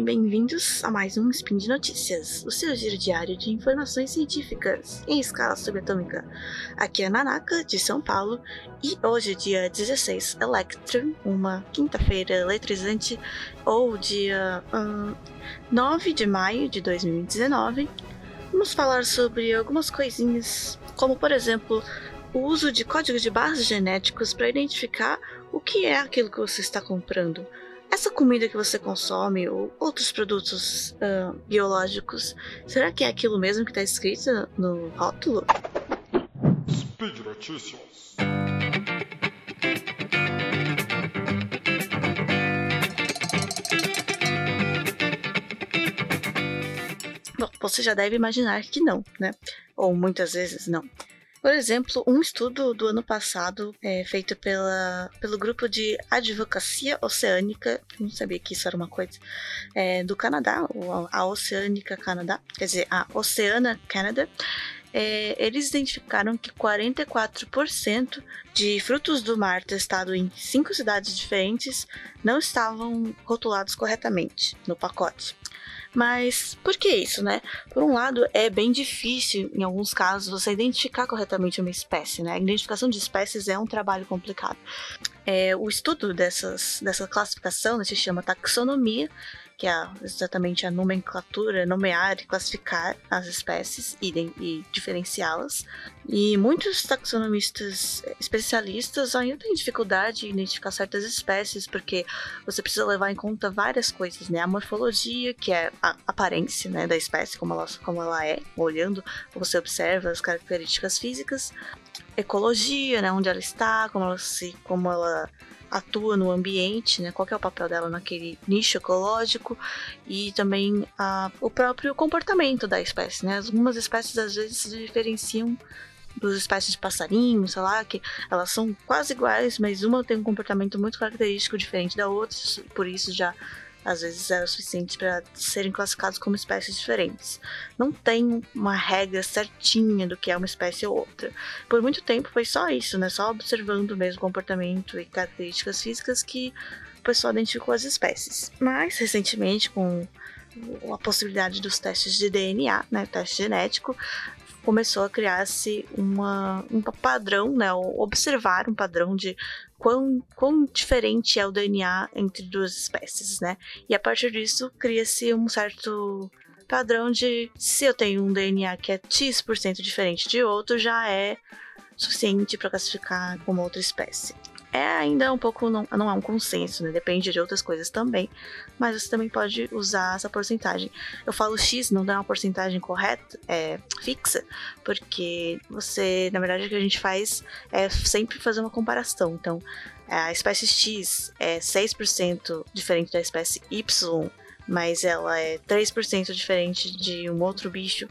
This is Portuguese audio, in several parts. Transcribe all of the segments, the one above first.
e bem-vindos a mais um Spin de Notícias, o seu giro diário de informações científicas em escala subatômica. Aqui é Nanaka, de São Paulo, e hoje, dia 16 Electron, uma quinta-feira eletrizante, ou dia um, 9 de maio de 2019, vamos falar sobre algumas coisinhas, como por exemplo, o uso de códigos de barras genéticos para identificar o que é aquilo que você está comprando essa comida que você consome ou outros produtos uh, biológicos, será que é aquilo mesmo que está escrito no rótulo? Speed Notícias. Bom, você já deve imaginar que não, né? Ou muitas vezes não. Por exemplo, um estudo do ano passado é, feito pela, pelo grupo de advocacia oceânica, não sabia que isso era uma coisa, é, do Canadá, a Oceânica Canadá, quer dizer, a Oceana Canada, é, eles identificaram que 44% de frutos do mar testados em cinco cidades diferentes não estavam rotulados corretamente no pacote. Mas por que isso, né? Por um lado, é bem difícil, em alguns casos, você identificar corretamente uma espécie, né? A identificação de espécies é um trabalho complicado. É, o estudo dessas, dessa classificação né, se chama taxonomia, que é exatamente a nomenclatura, nomear e classificar as espécies e, e diferenciá-las. E muitos taxonomistas especialistas ainda têm dificuldade em identificar certas espécies, porque você precisa levar em conta várias coisas, né? A morfologia, que é a aparência né, da espécie, como ela, como ela é, olhando, você observa as características físicas, ecologia, né, onde ela está, como ela se, como ela atua no ambiente, né? Qual é o papel dela naquele nicho ecológico e também a, o próprio comportamento da espécie, né? Algumas espécies às vezes se diferenciam das espécies de passarinhos, sei lá, que elas são quase iguais, mas uma tem um comportamento muito característico diferente da outra, por isso já às vezes era o suficiente para serem classificados como espécies diferentes. Não tem uma regra certinha do que é uma espécie ou outra. Por muito tempo foi só isso, né? Só observando mesmo comportamento e características físicas que o pessoal identificou as espécies. Mas recentemente, com a possibilidade dos testes de DNA, né, teste genético, começou a criar-se um padrão, né, observar um padrão de quão, quão diferente é o DNA entre duas espécies, né? E a partir disso cria-se um certo padrão de se eu tenho um DNA que é X% diferente de outro, já é suficiente para classificar como outra espécie é ainda um pouco, não, não é um consenso, né? Depende de outras coisas também, mas você também pode usar essa porcentagem. Eu falo X, não dá uma porcentagem correta, é, fixa, porque você, na verdade, o que a gente faz é sempre fazer uma comparação. Então, a espécie X é 6% diferente da espécie Y, mas ela é 3% diferente de um outro bicho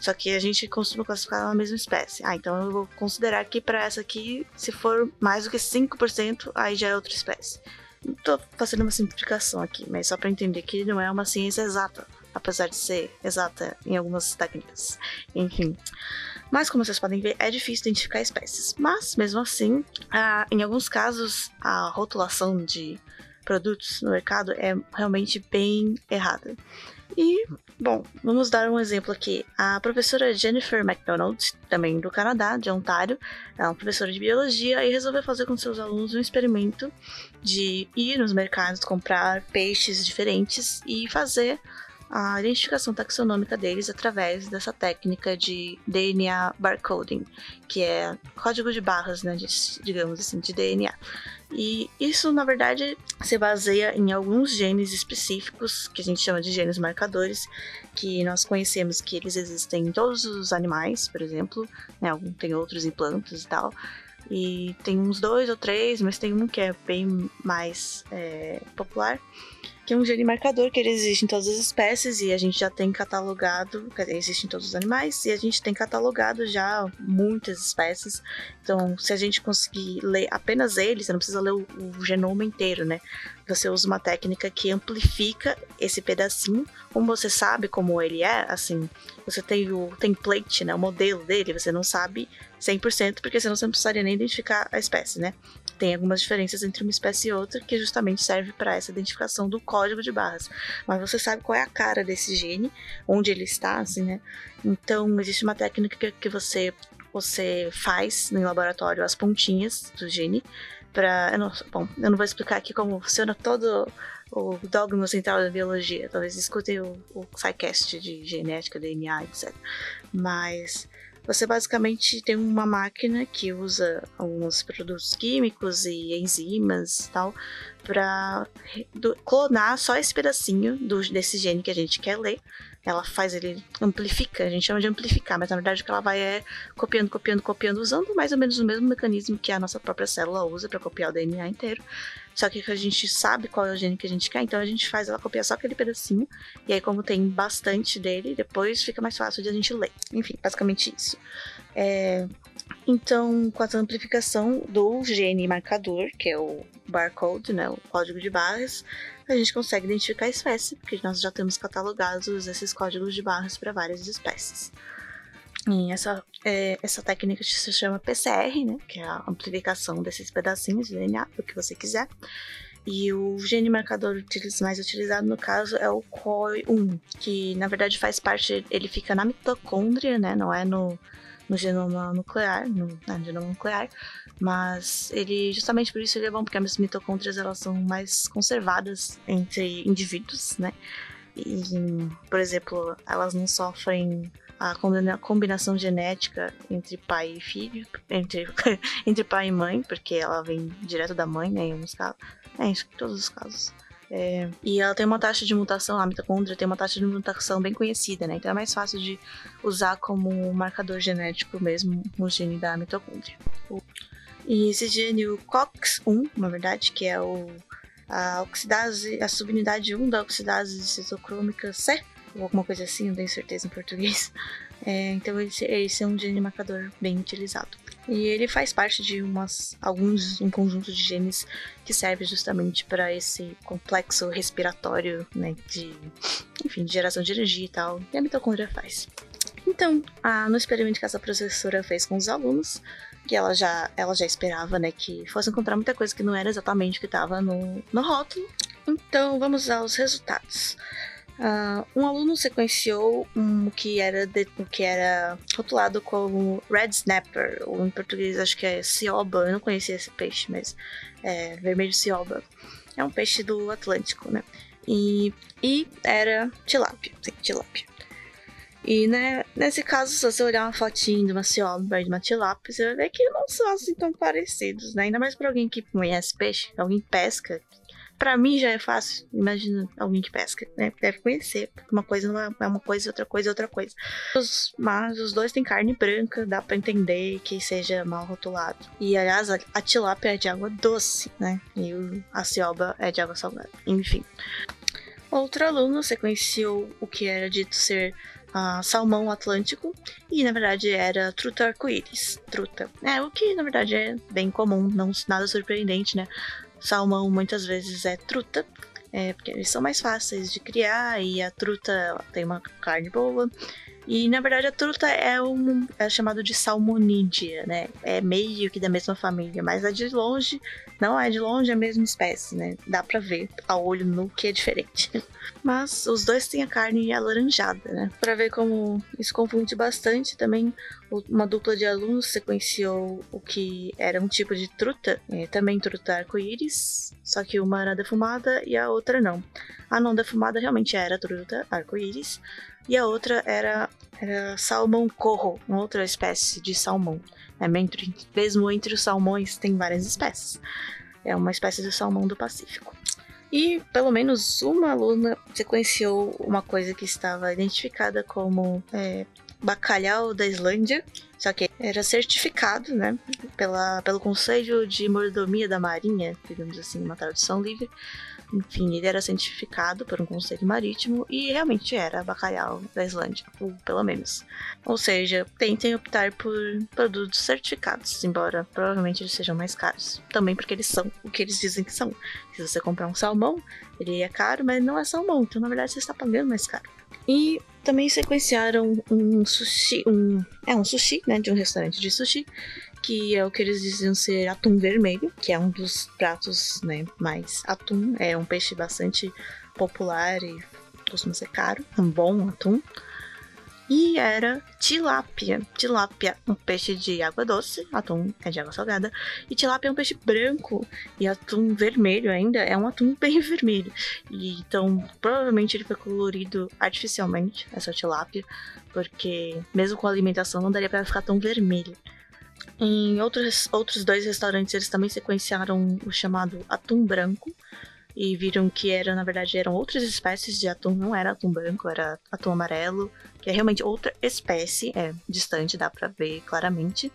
só que a gente costuma classificar na mesma espécie. Ah, então eu vou considerar que para essa aqui, se for mais do que 5%, aí já é outra espécie. Estou fazendo uma simplificação aqui, mas só para entender que não é uma ciência exata, apesar de ser exata em algumas técnicas. Enfim. Mas como vocês podem ver, é difícil identificar espécies. Mas, mesmo assim, em alguns casos, a rotulação de produtos no mercado é realmente bem errada. E, bom, vamos dar um exemplo aqui. A professora Jennifer MacDonald, também do Canadá, de Ontário, é uma professora de biologia e resolveu fazer com seus alunos um experimento de ir nos mercados comprar peixes diferentes e fazer a identificação taxonômica deles através dessa técnica de DNA barcoding, que é código de barras, né, de, digamos assim, de DNA. E isso, na verdade, se baseia em alguns genes específicos, que a gente chama de genes marcadores, que nós conhecemos que eles existem em todos os animais, por exemplo, né, tem outros em plantas e tal. E tem uns dois ou três, mas tem um que é bem mais é, popular, que é um gene marcador que ele existe em todas as espécies e a gente já tem catalogado, dizer, existe em todos os animais e a gente tem catalogado já muitas espécies. Então, se a gente conseguir ler apenas ele, você não precisa ler o, o genoma inteiro, né? Você usa uma técnica que amplifica esse pedacinho. Como você sabe como ele é, assim, você tem o template, né, o modelo dele, você não sabe 100%, porque senão você não precisaria nem identificar a espécie, né? Tem algumas diferenças entre uma espécie e outra que justamente serve para essa identificação do código de barras. Mas você sabe qual é a cara desse gene, onde ele está, assim, né? Então, existe uma técnica que você você faz no laboratório as pontinhas do gene para, bom, eu não vou explicar aqui como funciona todo o dogma central da biologia. Talvez escutem o, o SciCast de genética, DNA, etc. Mas você basicamente tem uma máquina que usa alguns produtos químicos e enzimas e tal para clonar só esse pedacinho do, desse gene que a gente quer ler ela faz ele amplifica, a gente chama de amplificar, mas na verdade o que ela vai é copiando, copiando, copiando, usando mais ou menos o mesmo mecanismo que a nossa própria célula usa para copiar o DNA inteiro. Só que a gente sabe qual é o gene que a gente quer, então a gente faz ela copiar só aquele pedacinho. E aí, como tem bastante dele, depois fica mais fácil de a gente ler. Enfim, basicamente isso. É... Então, com a amplificação do gene marcador, que é o barcode, né, o código de barras, a gente consegue identificar a espécie, porque nós já temos catalogados esses códigos de barras para várias espécies. E essa, é, essa técnica se chama PCR, né, que é a amplificação desses pedacinhos de DNA, o que você quiser. E o gene marcador mais utilizado no caso é o COI1, que na verdade faz parte, ele fica na mitocôndria, né, não é no, no genoma nuclear, no, no genoma nuclear, mas ele, justamente por isso ele é bom, porque as mitocôndrias elas são mais conservadas entre indivíduos, né? E, por exemplo, elas não sofrem a combinação genética entre pai e filho, entre, entre pai e mãe, porque ela vem direto da mãe, né, em alguns casos. É, em todos os casos. É, e ela tem uma taxa de mutação, a mitocôndria tem uma taxa de mutação bem conhecida, né? Então é mais fácil de usar como marcador genético mesmo o gene da mitocôndria. E esse gene, o COX-1, na verdade, que é o, a oxidase, a subunidade 1 da oxidase citocrômica C, ou alguma coisa assim, não tenho certeza em português. É, então esse, esse é um gene marcador bem utilizado. E ele faz parte de umas, alguns, um conjunto de genes que serve justamente para esse complexo respiratório, né, de, enfim, de geração de energia e tal, e a mitocôndria faz. Então, a, no experimento que essa professora fez com os alunos, que ela já, ela já esperava, né, que fosse encontrar muita coisa que não era exatamente o que estava no, no rótulo. Então, vamos aos resultados. Uh, um aluno sequenciou um que era de, que era rotulado como red snapper, ou em português acho que é cioba. Eu não conhecia esse peixe, mas é vermelho cioba. É um peixe do Atlântico, né? E, e era tilápia, sim, tilápia. E né, nesse caso, se você olhar uma fotinha de uma cioba e de uma tilápia, você vai ver que não são assim tão parecidos, né? Ainda mais para alguém que conhece peixe, alguém pesca, para mim já é fácil. Imagina alguém que pesca, né? Deve conhecer. Uma coisa é, é uma coisa, outra coisa é outra coisa. Os, mas os dois têm carne branca, dá para entender que seja mal rotulado. E aliás, a, tilápia é de água doce, né? E a cioba é de água salgada. Enfim. Outro aluno sequenciou o que era dito ser uh, salmão atlântico e na verdade era truta arco-íris, truta. É o que na verdade é bem comum, não nada surpreendente, né? Salmão muitas vezes é truta, é, porque eles são mais fáceis de criar e a truta tem uma carne boa. E na verdade a truta é um é chamado de salmonídea, né? É meio que da mesma família, mas é de longe, não é de longe a mesma espécie, né? Dá para ver a olho nu que é diferente. Mas os dois têm a carne alaranjada, né? Para ver como isso confunde bastante também, uma dupla de alunos sequenciou o que era um tipo de truta, é, também truta arco-íris, só que uma era defumada e a outra não. A não defumada realmente era truta arco-íris, e a outra era, era salmão corro, uma outra espécie de salmão. É, entre, mesmo entre os salmões tem várias espécies. É uma espécie de salmão do Pacífico. E pelo menos uma aluna sequenciou uma coisa que estava identificada como é, bacalhau da Islândia, só que era certificado, né, pela, pelo Conselho de Mordomia da Marinha, digamos assim, uma tradução livre, enfim, ele era cientificado por um conselho marítimo e realmente era bacalhau da Islândia, ou pelo menos. Ou seja, tentem optar por produtos certificados, embora provavelmente eles sejam mais caros. Também porque eles são o que eles dizem que são. Se você comprar um salmão, ele é caro, mas não é salmão, então na verdade você está pagando mais caro. E também sequenciaram um sushi, um, é um sushi, né, de um restaurante de sushi, que é o que eles diziam ser atum vermelho, que é um dos pratos né, mais atum. É um peixe bastante popular e costuma ser caro, um bom atum. E era tilápia. Tilápia, um peixe de água doce, atum é de água salgada. E tilápia é um peixe branco. E atum vermelho ainda é um atum bem vermelho. E, então, provavelmente ele foi colorido artificialmente, essa tilápia. Porque, mesmo com a alimentação, não daria para ficar tão vermelho. Em outros, outros dois restaurantes, eles também sequenciaram o chamado atum branco e viram que era, na verdade, eram outras espécies de atum, não era atum branco, era atum amarelo, que é realmente outra espécie, é distante, dá para ver claramente.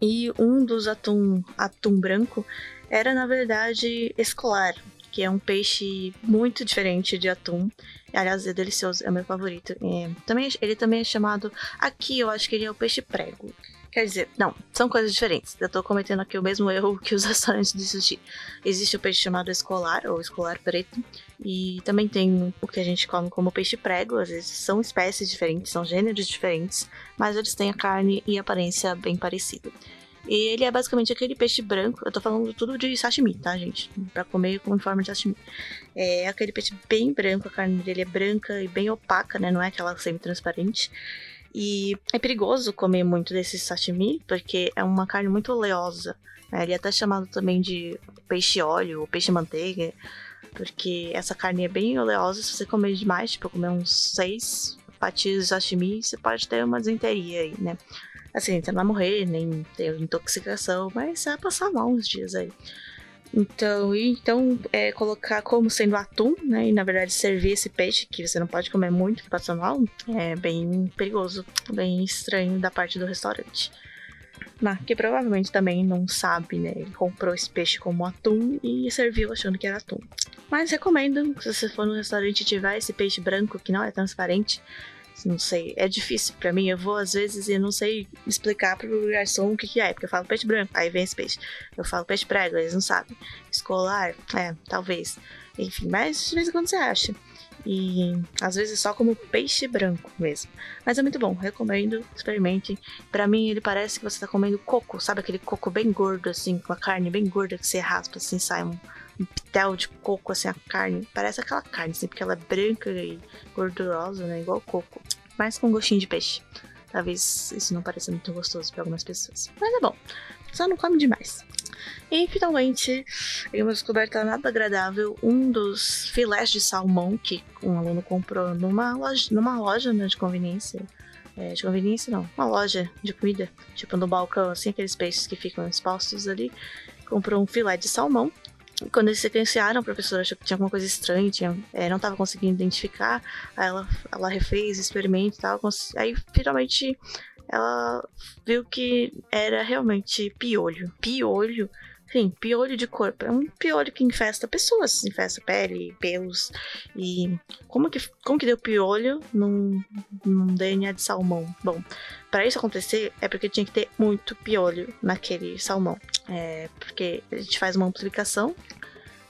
E um dos atum, atum branco era, na verdade, escolar, que é um peixe muito diferente de atum. Aliás, é delicioso, é meu favorito. É, também, ele também é chamado. Aqui eu acho que ele é o peixe prego. Quer dizer, não, são coisas diferentes. Eu tô cometendo aqui o mesmo erro que os restaurantes de sushi. Existe o peixe chamado escolar, ou escolar preto, e também tem o que a gente come como peixe prego. Às vezes são espécies diferentes, são gêneros diferentes, mas eles têm a carne e a aparência bem parecida. E ele é basicamente aquele peixe branco. Eu tô falando tudo de sashimi, tá, gente? Pra comer com forma de sashimi. É aquele peixe bem branco, a carne dele é branca e bem opaca, né? Não é aquela semi-transparente. E é perigoso comer muito desse sashimi, porque é uma carne muito oleosa. Né? Ele é até chamado também de peixe óleo ou peixe manteiga, porque essa carne é bem oleosa. Se você comer demais, tipo, comer uns seis fatias de sashimi, você pode ter uma desenteria aí, né? Assim, você não vai morrer, nem ter intoxicação, mas você vai passar mal uns dias aí. Então, então é, colocar como sendo atum, né? E na verdade servir esse peixe, que você não pode comer muito, que passa mal, é bem perigoso, bem estranho da parte do restaurante. Mas que provavelmente também não sabe, né? Ele comprou esse peixe como atum e serviu achando que era atum. Mas recomendo, se você for no restaurante e tiver esse peixe branco que não é transparente, não sei, é difícil para mim. Eu vou às vezes e não sei explicar pro garçom o que, que é, porque eu falo peixe branco, aí vem esse peixe. Eu falo peixe prego, eles não sabem. Escolar, é, talvez. Enfim, mas de vez em quando você acha. E às vezes só como peixe branco mesmo. Mas é muito bom, recomendo, experimentem. Para mim ele parece que você tá comendo coco, sabe aquele coco bem gordo assim, com a carne bem gorda que você raspa assim, sai um, um pitel de coco, assim, a carne. Parece aquela carne, assim, porque ela é branca e gordurosa, né? Igual coco. Mas com gostinho de peixe. Talvez isso não pareça muito gostoso para algumas pessoas. Mas é bom. Só não come demais. E finalmente, em uma descoberta nada agradável, um dos filés de salmão que um aluno comprou numa loja, numa loja né, de conveniência. É, de conveniência não, uma loja de comida, tipo no balcão, assim, aqueles peixes que ficam expostos ali. Comprou um filé de salmão quando eles sequenciaram, a professora achou que tinha alguma coisa estranha, tinha, é, não estava conseguindo identificar. Aí ela, ela refez, experimento e tal. Aí finalmente ela viu que era realmente piolho. Piolho Sim, piolho de corpo. É um piolho que infesta pessoas, infesta pele, pelos. E como que, como que deu piolho num, num DNA de salmão? Bom, para isso acontecer é porque tinha que ter muito piolho naquele salmão. É porque a gente faz uma amplificação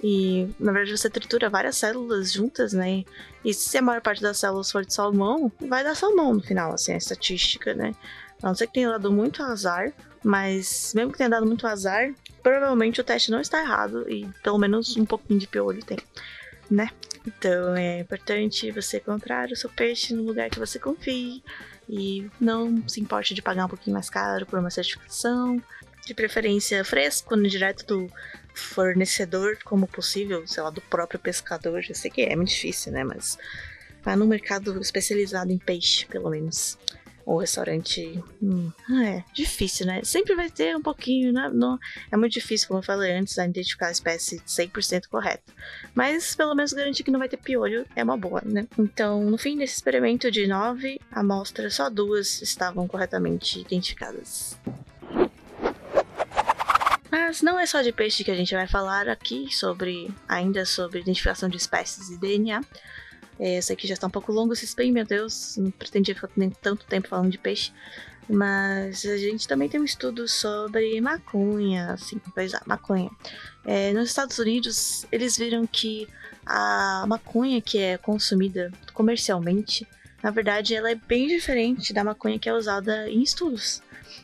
e na verdade você tritura várias células juntas, né? E se a maior parte das células for de salmão, vai dar salmão no final, assim, a estatística, né? A não ser que tenha dado muito azar, mas mesmo que tenha dado muito azar, provavelmente o teste não está errado e pelo menos um pouquinho de piolho tem, né? Então é importante você comprar o seu peixe no lugar que você confie e não se importe de pagar um pouquinho mais caro por uma certificação, de preferência fresco, no direto do fornecedor, como possível, sei lá, do próprio pescador. Eu sei que é muito difícil, né? Mas vá no mercado especializado em peixe, pelo menos o restaurante. Hum, é difícil, né? Sempre vai ter um pouquinho, né? Não, é muito difícil, como eu falei antes, a identificar a espécie 100% correta. Mas pelo menos garantir que não vai ter piolho é uma boa, né? Então, no fim desse experimento de nove amostras, só duas estavam corretamente identificadas. Mas não é só de peixe que a gente vai falar aqui sobre ainda sobre identificação de espécies e DNA. É, esse aqui já está um pouco longo esse spam, meu Deus, não pretendia ficar nem tanto tempo falando de peixe. Mas a gente também tem um estudo sobre maconha, assim, pois é, maconha. É, nos Estados Unidos, eles viram que a maconha que é consumida comercialmente na verdade, ela é bem diferente da maconha que é usada em estudos.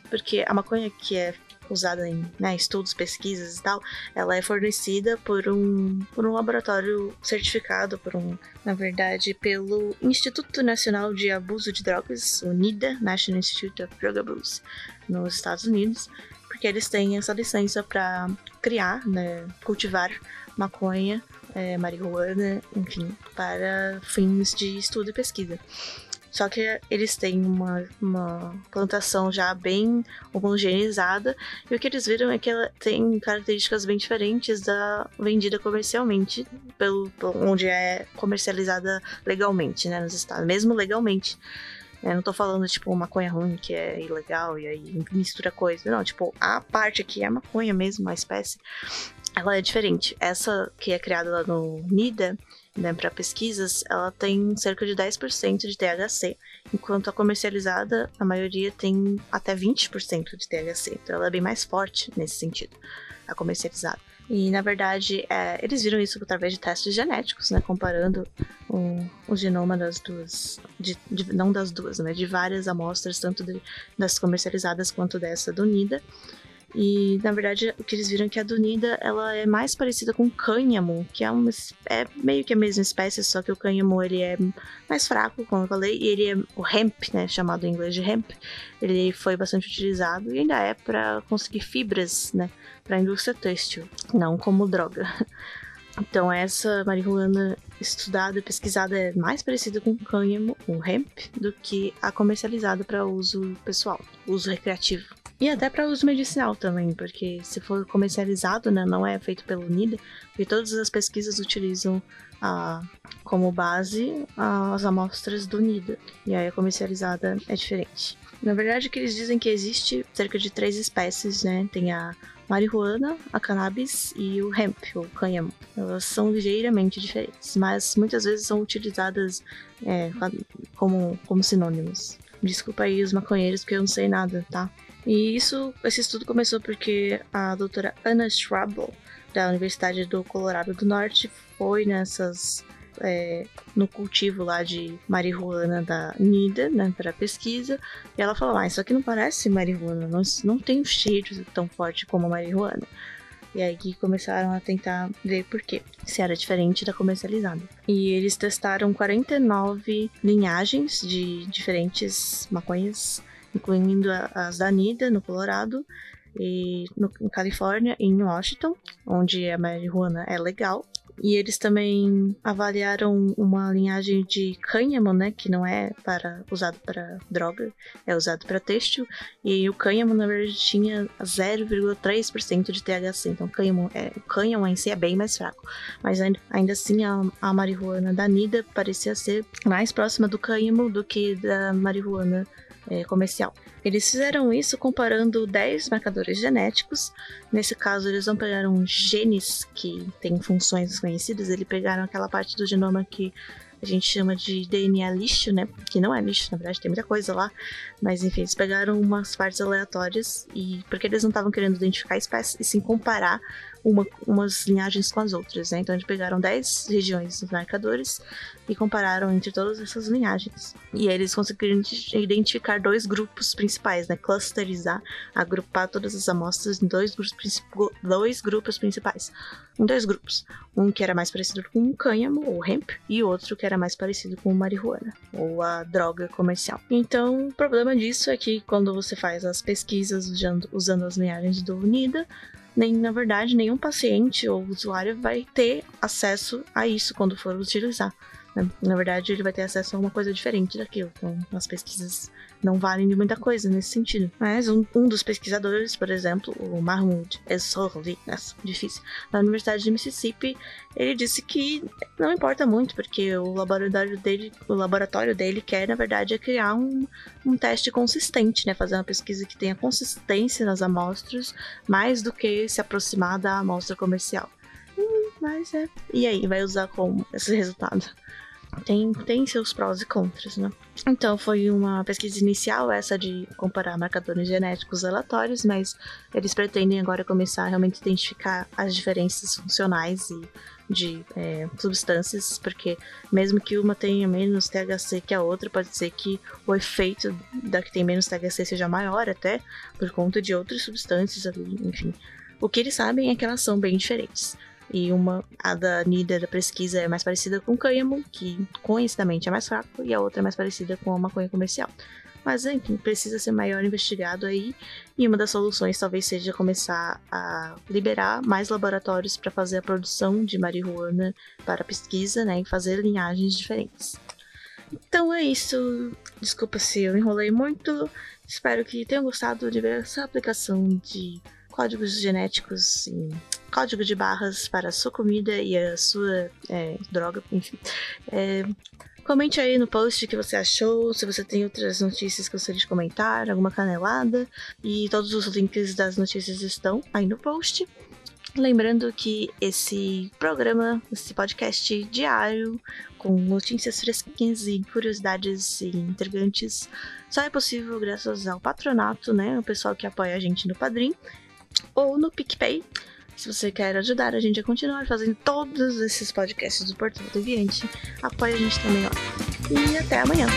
Porque a maconha que é usada em né, estudos, pesquisas e tal, ela é fornecida por um, por um laboratório certificado, por um, na verdade, pelo Instituto Nacional de Abuso de Drogas, o NIDA, National Institute of Drug Abuse, nos Estados Unidos, porque eles têm essa licença para criar, né, cultivar maconha, é, marihuana, enfim, para fins de estudo e pesquisa. Só que eles têm uma, uma plantação já bem homogeneizada e o que eles viram é que ela tem características bem diferentes da vendida comercialmente, pelo, onde é comercializada legalmente, né, nos estados, mesmo legalmente. Eu não tô falando, tipo, maconha ruim que é ilegal e aí mistura coisa. Não, tipo, a parte aqui é maconha mesmo, a espécie, ela é diferente. Essa que é criada lá no NIDA, né, para pesquisas, ela tem cerca de 10% de THC, enquanto a comercializada, a maioria tem até 20% de THC. Então ela é bem mais forte nesse sentido, a comercializada. E na verdade, é, eles viram isso através de testes genéticos, né, comparando o, o genoma das duas, de, de, não das duas, né, de várias amostras, tanto de, das comercializadas quanto dessa do NIDA. E na verdade o que eles viram é que a dunida ela é mais parecida com o cânhamo, que é, uma, é meio que a mesma espécie, só que o cânhamo ele é mais fraco, como eu falei, e ele é o hemp, né, chamado em inglês de hemp. Ele foi bastante utilizado e ainda é para conseguir fibras, né, para a indústria têxtil, não como droga. Então essa marihuana estudada, pesquisada é mais parecida com cânhamo, o hemp, do que a comercializada para uso pessoal, uso recreativo. E até para uso medicinal também, porque se for comercializado, né, não é feito pelo NIDA, porque todas as pesquisas utilizam a, como base as amostras do NIDA. E aí a comercializada é diferente. Na verdade, que eles dizem que existe cerca de três espécies, né? Tem a marihuana, a cannabis e o hemp, o cânhamo. Elas são ligeiramente diferentes, mas muitas vezes são utilizadas é, como, como sinônimos. Desculpa aí os maconheiros, porque eu não sei nada, tá? E isso, esse estudo começou porque a doutora Anna Schwabel, da Universidade do Colorado do Norte, foi nessas é, no cultivo lá de marihuana da NIDA, né, para pesquisa, e ela falou: Ah, isso aqui não parece marihuana, não, não tem um cheiro tão forte como a marihuana. E aí começaram a tentar ver por quê, se era diferente da comercializada. E eles testaram 49 linhagens de diferentes maconhas incluindo as da NIDA, no Colorado, e no, em Califórnia e em Washington, onde a marihuana é legal. E eles também avaliaram uma linhagem de cânhamo, né, que não é para usado para droga, é usado para têxtil. E o cânhamo na verdade tinha 0,3% de THC. Então, cânhamo, é, o cânhamo em si é bem mais fraco. Mas ainda, ainda assim, a, a marihuana da Nida parecia ser mais próxima do cânhamo do que da marihuana é, comercial. Eles fizeram isso comparando 10 marcadores genéticos. Nesse caso, eles não pegaram genes que têm funções desconhecidas, eles pegaram aquela parte do genoma que a gente chama de DNA lixo, né? Que não é lixo, na verdade, tem muita coisa lá. Mas enfim, eles pegaram umas partes aleatórias e porque eles não estavam querendo identificar espécies e sim comparar uma, umas linhagens com as outras, né? Então eles pegaram 10 regiões dos marcadores e compararam entre todas essas linhagens. E eles conseguiram identificar dois grupos principais, né? Clusterizar, agrupar todas as amostras em dois grupos, dois grupos principais. Em dois grupos. Um que era mais parecido com o cânhamo, ou hemp, e outro que era mais parecido com marihuana, ou a droga comercial. Então, o problema disso é que quando você faz as pesquisas usando, usando as linhagens do UNIDA, nem na verdade nenhum paciente ou usuário vai ter acesso a isso quando for utilizar. Né? Na verdade, ele vai ter acesso a uma coisa diferente daquilo. Então, as pesquisas não valem de muita coisa nesse sentido. Mas um, um dos pesquisadores, por exemplo, o Mahmoud Essorli, difícil, na Universidade de Mississippi, ele disse que não importa muito, porque o laboratório dele, o laboratório dele quer, na verdade, é criar um, um teste consistente, né? Fazer uma pesquisa que tenha consistência nas amostras, mais do que se aproximar da amostra comercial. Hum, mas é. E aí, vai usar como esse resultado? Tem, tem seus prós e contras, né? Então, foi uma pesquisa inicial, essa de comparar marcadores genéticos aleatórios, mas eles pretendem agora começar a realmente identificar as diferenças funcionais e de é, substâncias, porque mesmo que uma tenha menos THC que a outra, pode ser que o efeito da que tem menos THC seja maior até, por conta de outras substâncias ali, enfim. O que eles sabem é que elas são bem diferentes. E uma, a da Nida da pesquisa é mais parecida com o cânhamo, que conhecidamente é mais fraco, e a outra é mais parecida com a maconha comercial. Mas, enfim, precisa ser maior investigado aí. E uma das soluções talvez seja começar a liberar mais laboratórios para fazer a produção de marihuana para pesquisa, né? E fazer linhagens diferentes. Então é isso. Desculpa se eu enrolei muito. Espero que tenham gostado de ver essa aplicação de códigos genéticos em código de barras para a sua comida e a sua é, droga, enfim. É, Comente aí no post o que você achou, se você tem outras notícias que gostaria de comentar, alguma canelada. E todos os links das notícias estão aí no post. Lembrando que esse programa, esse podcast diário, com notícias fresquinhas e curiosidades e intrigantes, só é possível graças ao patronato, né? O pessoal que apoia a gente no Padrim ou no PicPay. Se você quer ajudar a gente a continuar fazendo todos esses podcasts do Portal Deviante, apoie a gente também lá. E até amanhã!